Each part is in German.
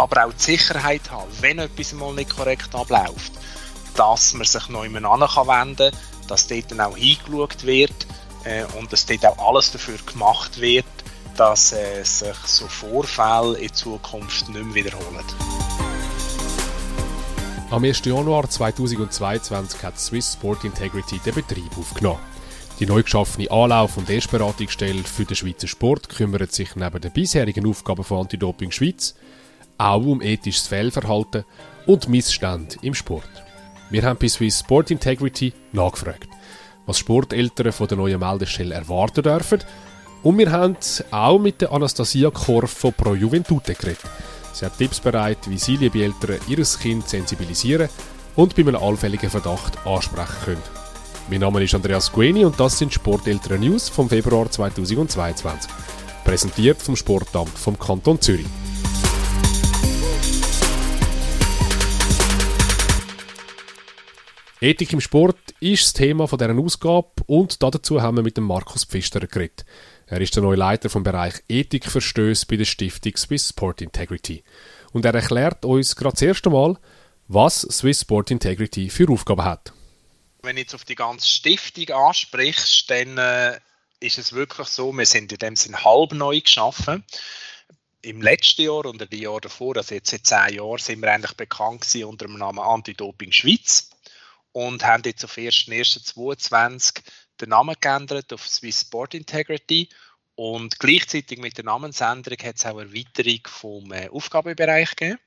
aber auch die Sicherheit haben, wenn etwas mal nicht korrekt abläuft, dass man sich noch immer wenden kann, dass dort dann auch hingeschaut wird äh, und dass dort auch alles dafür gemacht wird, dass äh, sich so Vorfälle in Zukunft nicht mehr wiederholen. Am 1. Januar 2022 hat Swiss Sport Integrity den Betrieb aufgenommen. Die neu geschaffene Anlauf- und Erstberatungsstelle für den Schweizer Sport kümmert sich neben den bisherigen Aufgaben von Anti-Doping Schweiz auch um ethisches Fehlverhalten und Missstände im Sport. Wir haben bei Swiss Sport Integrity nachgefragt, was Sporteltern von der neuen Meldestelle erwarten dürfen. Und wir haben auch mit der Anastasia Korf von Pro Juventute geredet. Sie hat Tipps bereit, wie sie liebe Eltern ihr Kind sensibilisieren und bei einem allfälligen Verdacht ansprechen können. Mein Name ist Andreas Gueni und das sind Sporteltern News vom Februar 2022. Präsentiert vom Sportamt vom Kanton Zürich. Ethik im Sport ist das Thema von deren Ausgabe und dazu haben wir mit dem Markus Pfister geredet. Er ist der neue Leiter vom Bereich Ethikverstöße bei der Stiftung Swiss Sport Integrity. Und er erklärt uns gerade das erste Mal, was Swiss Sport Integrity für Aufgaben hat. Wenn du jetzt auf die ganze Stiftung ansprichst, dann äh, ist es wirklich so, wir sind in dem Sinn halb neu geschaffen. Im letzten Jahr und im Jahr davor, also jetzt seit zehn Jahren, sind wir eigentlich bekannt unter dem Namen Anti-Doping Schweiz und haben jetzt auf 1.1.22 den Namen geändert auf Swiss Sport Integrity und gleichzeitig mit der Namensänderung hat es auch eine Erweiterung vom äh, Aufgabenbereich gegeben.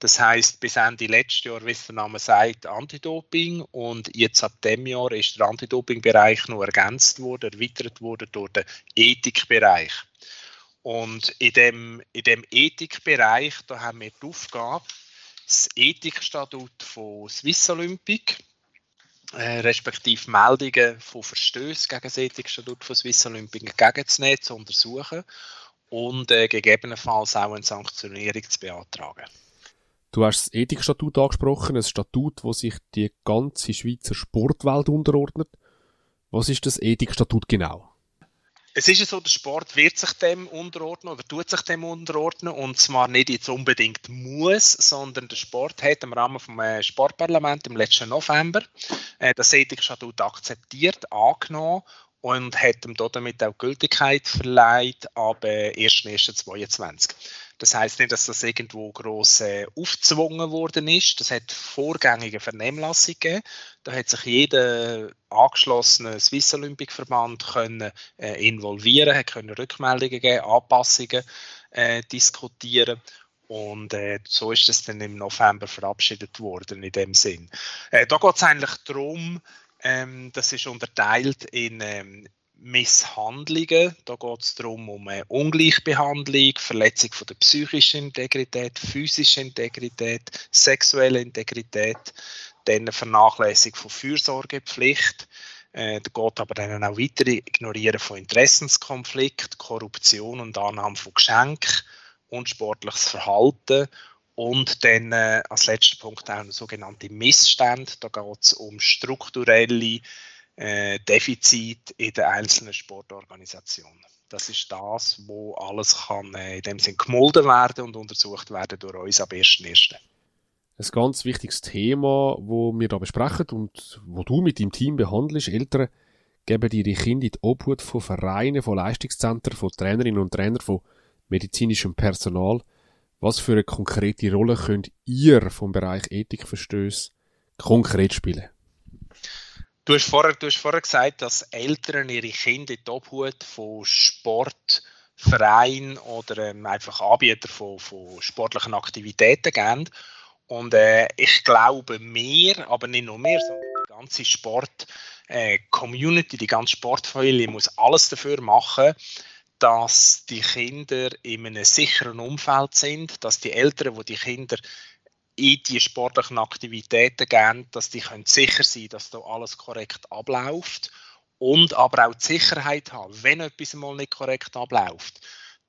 Das heißt, bis Ende letztes Jahr, wie es der Name sagt, Antidoping und jetzt ab dem Jahr ist der Antidoping-Bereich noch ergänzt worden, erweitert worden durch den Ethikbereich. Und in dem, in dem Ethikbereich, da haben wir die Aufgabe, das Ethikstatut von Swiss Olympic äh, respektive Meldungen von Verstößen gegen das Ethikstatut von Swiss Olympic entgegenzunehmen, zu untersuchen und äh, gegebenenfalls auch eine Sanktionierung zu beantragen. Du hast das Ethikstatut angesprochen, ein Statut, wo sich die ganze Schweizer Sportwelt unterordnet. Was ist das Ethikstatut genau? Es ist ja so, der Sport wird sich dem unterordnen oder tut sich dem unterordnen und zwar nicht jetzt unbedingt muss, sondern der Sport hat im Rahmen vom äh, Sportparlament im letzten November äh, das Ethikstatut akzeptiert, angenommen und hat ihm damit auch Gültigkeit verleiht ab äh, 1.1.22. Das heißt nicht, dass das irgendwo gross äh, aufgezwungen worden ist. Das hat vorgängige Vernehmlassung gegeben. Da hat sich jeder angeschlossene Swiss Olympic Verband können äh, involvieren, hat können Rückmeldungen geben, Anpassungen äh, diskutieren. Und äh, so ist es dann im November verabschiedet worden in dem Sinn. Äh, da geht es eigentlich darum, ähm, das ist unterteilt in ähm, Misshandlungen. Da geht es darum, um eine Ungleichbehandlung, Verletzung von der psychischen Integrität, physischen Integrität, sexuelle Integrität, dann Vernachlässigung von Fürsorgepflicht. Äh, da geht aber dann auch weiter Ignorieren von Interessenskonflikt, Korruption und Annahme von Geschenken, unsportliches Verhalten und dann äh, als letzter Punkt auch sogenannte Missstände. Da geht es um strukturelle äh, Defizit in den einzelnen Sportorganisationen. Das ist das, wo alles kann äh, in dem Sinn gemolden werden und untersucht werden durch uns ab 1.1. Ein ganz wichtiges Thema, wo wir da besprechen und wo du mit deinem Team behandelst. Eltern geben ihre Kinder in die Obhut von Vereinen, von Leistungszentren, von Trainerinnen und Trainern, von medizinischem Personal. Was für eine konkrete Rolle könnt ihr vom Bereich Ethikverstöße konkret spielen? Du hast, vorher, du hast vorher gesagt, dass Eltern ihre Kinder in die Obhut von Sportvereinen oder ähm, einfach Anbieter von, von sportlichen Aktivitäten geben. Und äh, ich glaube, mehr, aber nicht nur mehr, sondern die ganze Sport-Community, äh, die ganze Sportfamilie muss alles dafür machen, dass die Kinder in einem sicheren Umfeld sind, dass die Eltern, wo die Kinder in die sportlichen Aktivitäten gehen, dass die können sicher sein dass da alles korrekt abläuft und aber auch die Sicherheit haben, wenn etwas mal nicht korrekt abläuft,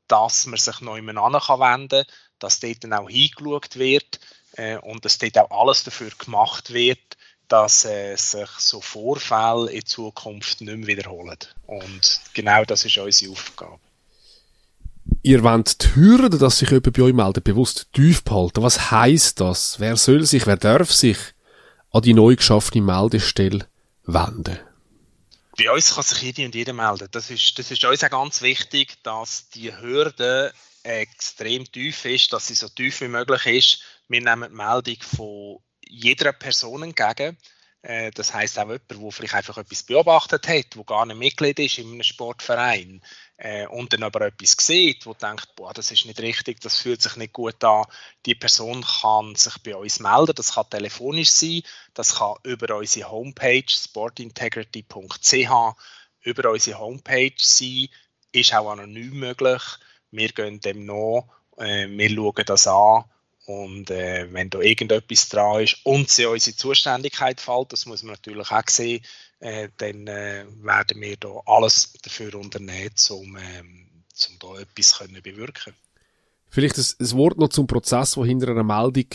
dass man sich noch immer an kann wenden dass dort dann auch hingeschaut wird äh, und dass dort auch alles dafür gemacht wird, dass äh, sich so Vorfälle in Zukunft nicht mehr wiederholen. Und genau das ist unsere Aufgabe. ihr wollt die Hürde, dass sich jemand bei euch meldet, bewusst tief behalten. Was heisst das? Wer soll sich, wer darf sich an die neu geschaffene Meldestelle wenden? Bei uns kann sich jede und jeder melden. Das ist, das ist uns auch ganz wichtig, dass die Hürde extrem tief ist, dass sie so tief wie möglich ist. Wir nehmen die Meldung von jeder Person entgegen. Äh, das heißt auch jemand, der vielleicht einfach etwas beobachtet hat, der gar nicht Mitglied ist in einem Sportverein äh, und dann aber etwas sieht, wo denkt, boah, das ist nicht richtig, das fühlt sich nicht gut an. Die Person kann sich bei uns melden. Das kann telefonisch sein, das kann über unsere Homepage sportintegrity.ch über unsere Homepage sein, ist auch anonym möglich. Wir gehen dem nach, äh, wir schauen das an und äh, wenn da irgendetwas dran ist und sie unsere Zuständigkeit fällt, das muss man natürlich auch sehen, äh, dann äh, werden wir da alles dafür unternehmen, um, ähm, um da etwas können bewirken Vielleicht ein, Wort noch zum Prozess, der hinter einer Meldung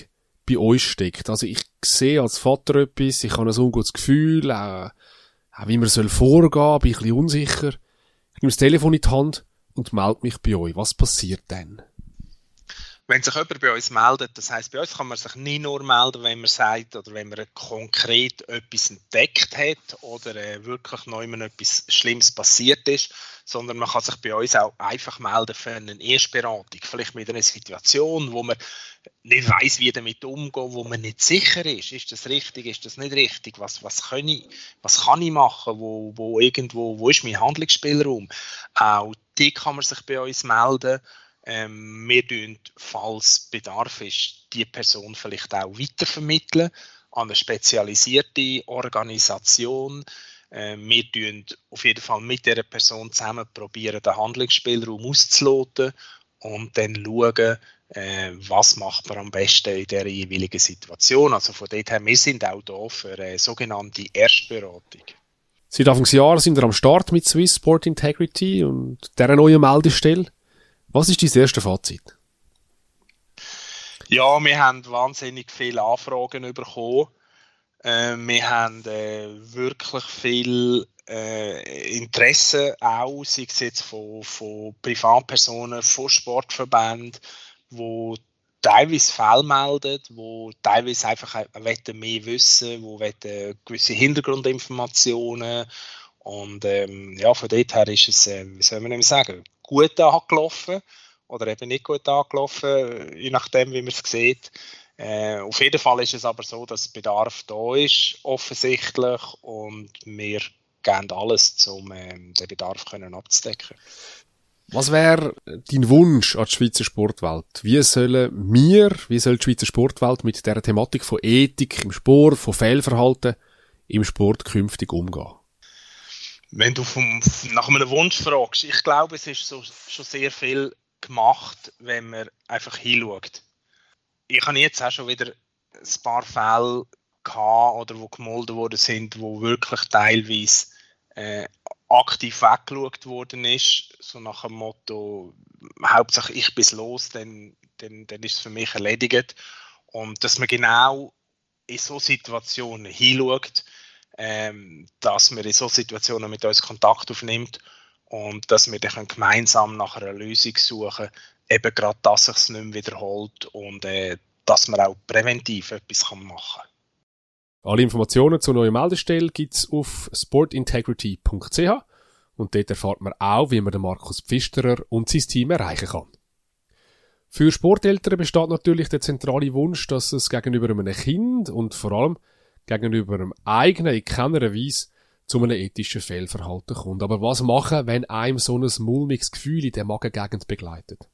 bei euch steckt. Also ich sehe als Vater etwas, ich habe ein ungutes Gefühl, auch, auch wie man soll vorgehen, bin ein bisschen unsicher. Ich nehme das Telefon in die Hand und melde mich bei euch. Was passiert dann? Wenn sich jemand bei uns meldet, das heißt, bei uns kann man sich nicht nur melden, wenn man sagt oder wenn man konkret etwas entdeckt hat oder äh, wirklich neu etwas Schlimmes passiert ist, sondern man kann sich bei uns auch einfach melden für eine Erstberatung, vielleicht mit einer Situation, wo man nicht weiß, wie damit umgehen, wo man nicht sicher ist, ist das richtig, ist das nicht richtig, was, was, kann, ich, was kann ich machen, wo, wo irgendwo, wo ist mein Handlungsspielraum, auch die kann man sich bei uns melden ähm, wir tun, falls Bedarf ist, die Person vielleicht auch weitervermitteln an eine spezialisierte Organisation. Ähm, wir tun auf jeden Fall mit dieser Person zusammen probieren, den Handlungsspielraum auszuloten und dann schauen, äh, was macht man am besten in der jeweiligen Situation. Also von dort her, wir sind auch da für eine sogenannte Erstberatung. Seit Anfang des Jahres sind wir am Start mit Swiss Sport Integrity und dieser neuen Meldestelle. Was ist dein erste Fazit? Ja, wir haben wahnsinnig viele Anfragen bekommen. Äh, wir haben äh, wirklich viel äh, Interesse auch, sei es jetzt von, von Privatpersonen, von Sportverbänden, die teilweise Fälle melden, die teilweise einfach mehr wissen wollen, die gewisse Hintergrundinformationen und ähm, ja, von dort her ist es, äh, wie soll man sagen, gut angelaufen oder eben nicht gut angelaufen, je nachdem, wie man es sieht. Äh, auf jeden Fall ist es aber so, dass Bedarf da ist, offensichtlich, und wir geben alles, um ähm, den Bedarf können abzudecken. Was wäre dein Wunsch an die Schweizer Sportwelt? Wie sollen wir, wie soll die Schweizer Sportwelt mit der Thematik von Ethik im Sport, von Fehlverhalten im Sport künftig umgehen? Wenn du vom, nach einem Wunsch fragst, ich glaube, es ist so, schon sehr viel gemacht, wenn man einfach hinschaut. Ich habe jetzt auch schon wieder ein paar Fälle gehabt, oder wo gemolden worden sind, wo wirklich teilweise äh, aktiv weggeschaut worden ist, so nach dem Motto, Hauptsache ich bin los, dann, dann, dann ist es für mich erledigt. Und dass man genau in so Situationen hinschaut, ähm, dass man in solchen Situationen mit uns Kontakt aufnimmt und dass wir dann gemeinsam nach einer Lösung suchen, eben gerade, dass sich es nicht mehr wiederholt und äh, dass man auch präventiv etwas machen kann. Alle Informationen zur neuen Meldestelle gibt es auf sportintegrity.ch und dort erfahrt man auch, wie man den Markus Pfisterer und sein Team erreichen kann. Für Sporteltern besteht natürlich der zentrale Wunsch, dass es gegenüber einem Kind und vor allem gegenüber einem eigenen in keiner Weise zu einem ethischen Fehlverhalten kommt. Aber was machen, wenn einem so ein mulmiges Gefühl in der Magengegend begleitet?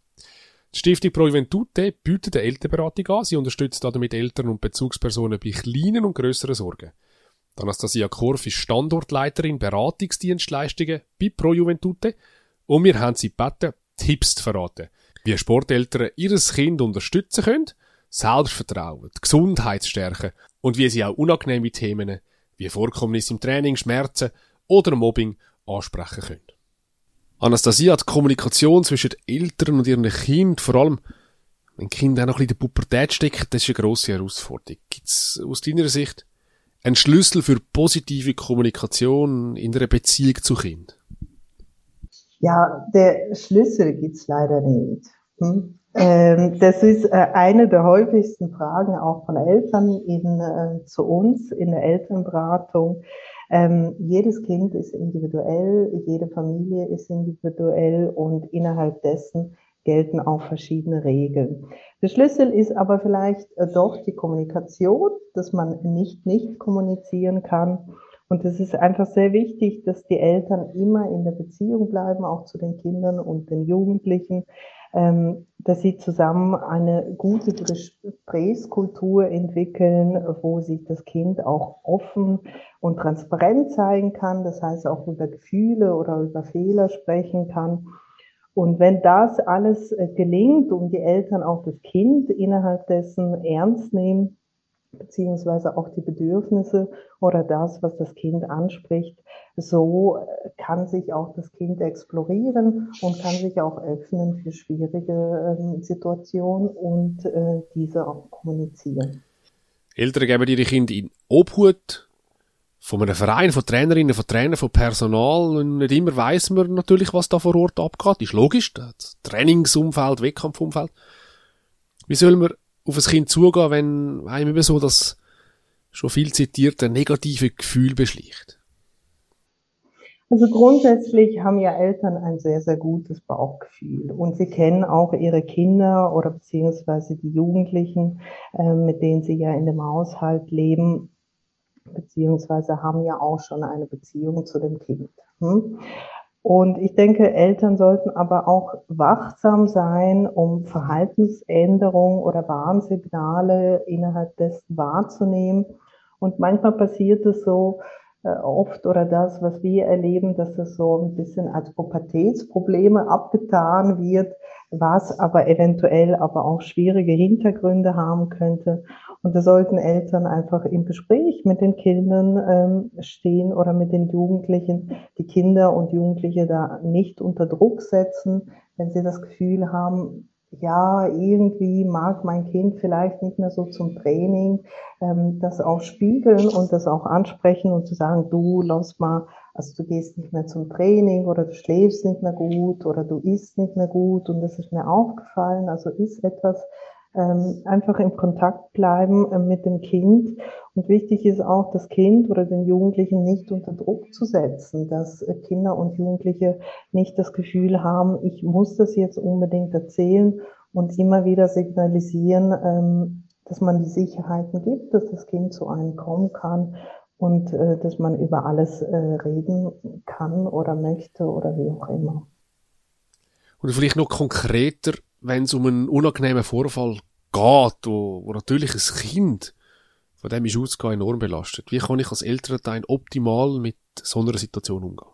Die Stiftung Pro Juventute bietet eine Elternberatung an. Sie unterstützt damit Eltern und Bezugspersonen bei kleinen und grösseren Sorgen. Anastasia Korf ist Standortleiterin Beratungsdienstleistungen bei Pro Juventute und wir haben sie gebeten, Tipps zu verraten, wie Sporteltern ihres Kind unterstützen können, Selbstvertrauen, die Gesundheit stärken und wie sie auch unangenehme Themen wie Vorkommnisse im Training, Schmerzen oder Mobbing ansprechen können. Anastasia hat die Kommunikation zwischen Eltern und ihren Kind, vor allem wenn Kind auch noch in der Pubertät steckt, das ist eine grosse Herausforderung. Gibt es aus deiner Sicht einen Schlüssel für positive Kommunikation in einer Beziehung zu Kind? Ja, der Schlüssel gibt's leider nicht. Hm? Ähm, das ist äh, eine der häufigsten Fragen auch von Eltern in, äh, zu uns in der Elternberatung. Ähm, jedes Kind ist individuell, jede Familie ist individuell und innerhalb dessen gelten auch verschiedene Regeln. Der Schlüssel ist aber vielleicht äh, doch die Kommunikation, dass man nicht nicht kommunizieren kann. Und es ist einfach sehr wichtig, dass die Eltern immer in der Beziehung bleiben, auch zu den Kindern und den Jugendlichen, dass sie zusammen eine gute Gesprächskultur entwickeln, wo sich das Kind auch offen und transparent zeigen kann, das heißt auch über Gefühle oder über Fehler sprechen kann. Und wenn das alles äh, gelingt und die Eltern auch das Kind innerhalb dessen ernst nehmen, beziehungsweise auch die Bedürfnisse oder das, was das Kind anspricht, so äh, kann sich auch das Kind explorieren und kann sich auch öffnen für schwierige äh, Situationen und äh, diese auch kommunizieren. Eltern geben ihre Kinder in Obhut von einem Verein, von Trainerinnen, von Trainern, von Personal. Und nicht immer weiß man natürlich, was da vor Ort abgeht. Ist logisch. Das Trainingsumfeld, Wettkampfumfeld. Wie soll man auf ein Kind zugehen, wenn einem eben so das schon viel zitierte negative Gefühl beschleicht? Also grundsätzlich haben ja Eltern ein sehr, sehr gutes Bauchgefühl und sie kennen auch ihre Kinder oder beziehungsweise die Jugendlichen, äh, mit denen sie ja in dem Haushalt leben, beziehungsweise haben ja auch schon eine Beziehung zu dem Kind. Hm? Und ich denke, Eltern sollten aber auch wachsam sein, um Verhaltensänderungen oder Warnsignale innerhalb dessen wahrzunehmen. Und manchmal passiert es so, äh, oft oder das, was wir erleben, dass das so ein bisschen als Pubertätsprobleme abgetan wird, was aber eventuell aber auch schwierige Hintergründe haben könnte. Und da sollten Eltern einfach im Gespräch mit den Kindern ähm, stehen oder mit den Jugendlichen, die Kinder und Jugendliche da nicht unter Druck setzen, wenn sie das Gefühl haben, ja, irgendwie mag mein Kind vielleicht nicht mehr so zum Training, ähm, das auch spiegeln und das auch ansprechen und zu sagen, du, lass mal, also du gehst nicht mehr zum Training oder du schläfst nicht mehr gut oder du isst nicht mehr gut. Und das ist mir aufgefallen, also ist etwas, ähm, einfach im Kontakt bleiben äh, mit dem Kind. Und wichtig ist auch, das Kind oder den Jugendlichen nicht unter Druck zu setzen, dass äh, Kinder und Jugendliche nicht das Gefühl haben, ich muss das jetzt unbedingt erzählen und immer wieder signalisieren, ähm, dass man die Sicherheiten gibt, dass das Kind zu einem kommen kann und äh, dass man über alles äh, reden kann oder möchte oder wie auch immer. Oder vielleicht noch konkreter, wenn es um einen unangenehmen Vorfall geht, wo, wo natürlich ein Kind, von dem ist ausgehen, enorm belastet. Wie kann ich als Elternteil optimal mit so einer Situation umgehen?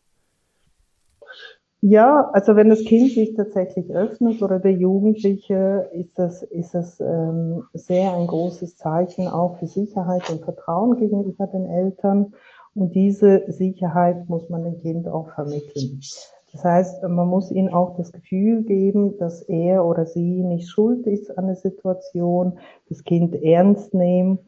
Ja, also wenn das Kind sich tatsächlich öffnet oder der Jugendliche, ist das, ist das ähm, sehr ein großes Zeichen auch für Sicherheit und Vertrauen gegenüber den Eltern. Und diese Sicherheit muss man dem Kind auch vermitteln. Das heißt, man muss ihnen auch das Gefühl geben, dass er oder sie nicht schuld ist an der Situation, das Kind ernst nehmen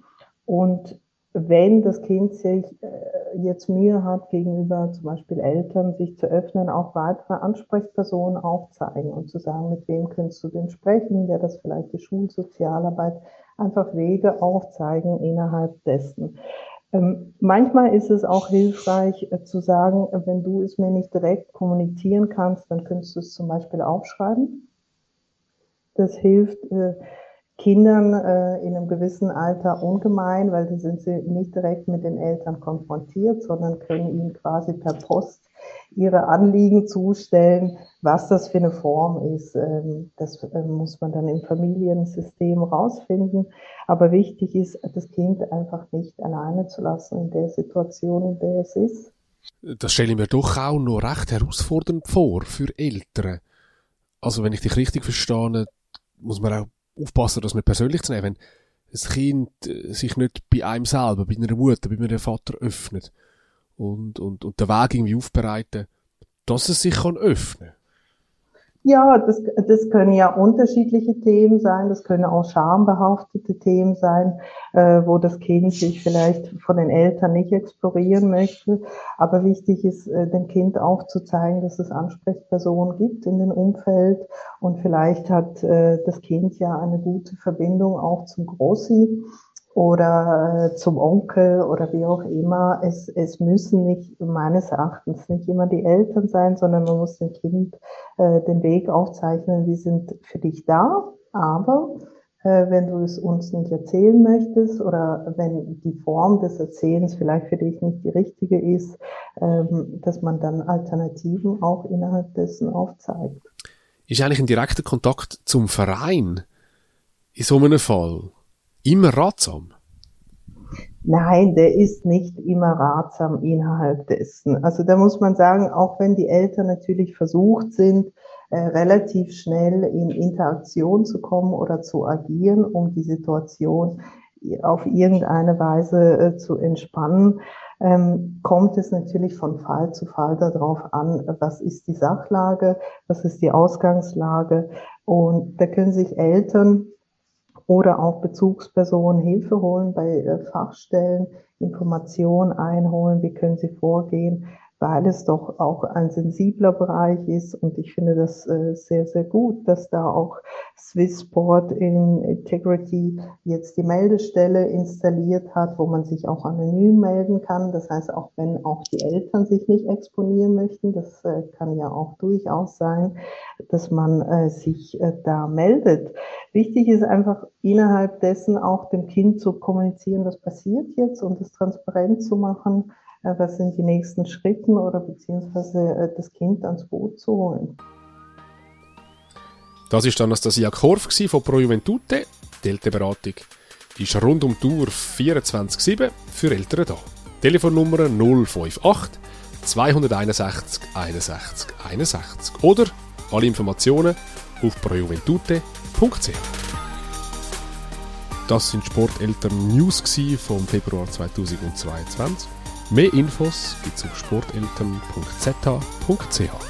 und wenn das Kind sich äh, jetzt Mühe hat, gegenüber zum Beispiel Eltern sich zu öffnen, auch weitere Ansprechpersonen aufzeigen und zu sagen, mit wem kannst du denn sprechen, der das vielleicht die Schulsozialarbeit, einfach Wege aufzeigen innerhalb dessen. Ähm, manchmal ist es auch hilfreich äh, zu sagen, äh, wenn du es mir nicht direkt kommunizieren kannst, dann könntest du es zum Beispiel aufschreiben. Das hilft äh, Kindern äh, in einem gewissen Alter ungemein, weil die sind sie nicht direkt mit den Eltern konfrontiert, sondern können ihnen quasi per Post ihre Anliegen zustellen, was das für eine Form ist. Ähm, das äh, muss man dann im Familiensystem rausfinden. Aber wichtig ist, das Kind einfach nicht alleine zu lassen in der Situation, in der es ist. Das stelle ich mir doch auch noch recht herausfordernd vor für Eltern. Also wenn ich dich richtig verstehe, muss man auch aufpassen, dass man persönlich zu nehmen. Wenn das Kind äh, sich nicht bei einem selber, bei einer Mutter, bei einem Vater öffnet, und, und, und den Weg irgendwie aufbereiten, dass es sich kann öffnen Ja, das, das können ja unterschiedliche Themen sein. Das können auch schambehaftete Themen sein, äh, wo das Kind sich vielleicht von den Eltern nicht explorieren möchte. Aber wichtig ist, äh, dem Kind auch zu zeigen, dass es Ansprechpersonen gibt in dem Umfeld. Und vielleicht hat äh, das Kind ja eine gute Verbindung auch zum Grossi oder äh, zum Onkel oder wie auch immer. Es, es müssen nicht, meines Erachtens, nicht immer die Eltern sein, sondern man muss dem Kind äh, den Weg aufzeichnen, wir sind für dich da, aber äh, wenn du es uns nicht erzählen möchtest oder wenn die Form des Erzählens vielleicht für dich nicht die richtige ist, ähm, dass man dann Alternativen auch innerhalb dessen aufzeigt. Ist eigentlich ein direkter Kontakt zum Verein in so einem Fall immer ratsam? Nein, der ist nicht immer ratsam innerhalb dessen. Also da muss man sagen, auch wenn die Eltern natürlich versucht sind, äh, relativ schnell in Interaktion zu kommen oder zu agieren, um die Situation auf irgendeine Weise äh, zu entspannen, ähm, kommt es natürlich von Fall zu Fall darauf an, was ist die Sachlage, was ist die Ausgangslage. Und da können sich Eltern oder auch Bezugspersonen Hilfe holen bei äh, Fachstellen, Informationen einholen, wie können sie vorgehen, weil es doch auch ein sensibler Bereich ist und ich finde das äh, sehr, sehr gut, dass da auch Swissport in Integrity jetzt die Meldestelle installiert hat, wo man sich auch anonym melden kann. Das heißt, auch wenn auch die Eltern sich nicht exponieren möchten, das äh, kann ja auch durchaus sein, dass man äh, sich da meldet. Wichtig ist einfach innerhalb dessen auch dem Kind zu kommunizieren, was passiert jetzt und es transparent zu machen was sind die nächsten Schritte oder beziehungsweise äh, das Kind ans Boot zu holen. Das ist Anastasia Korf von Pro Juventute. Die Elternberatung ist rund um die Uhr 24-7 für Eltern da. Telefonnummer 058 261 61 61 oder alle Informationen auf projuventute.ch. Das sind Sporteltern News vom Februar 2022. Mehr Infos gibt es auf sporteltern.z.ch.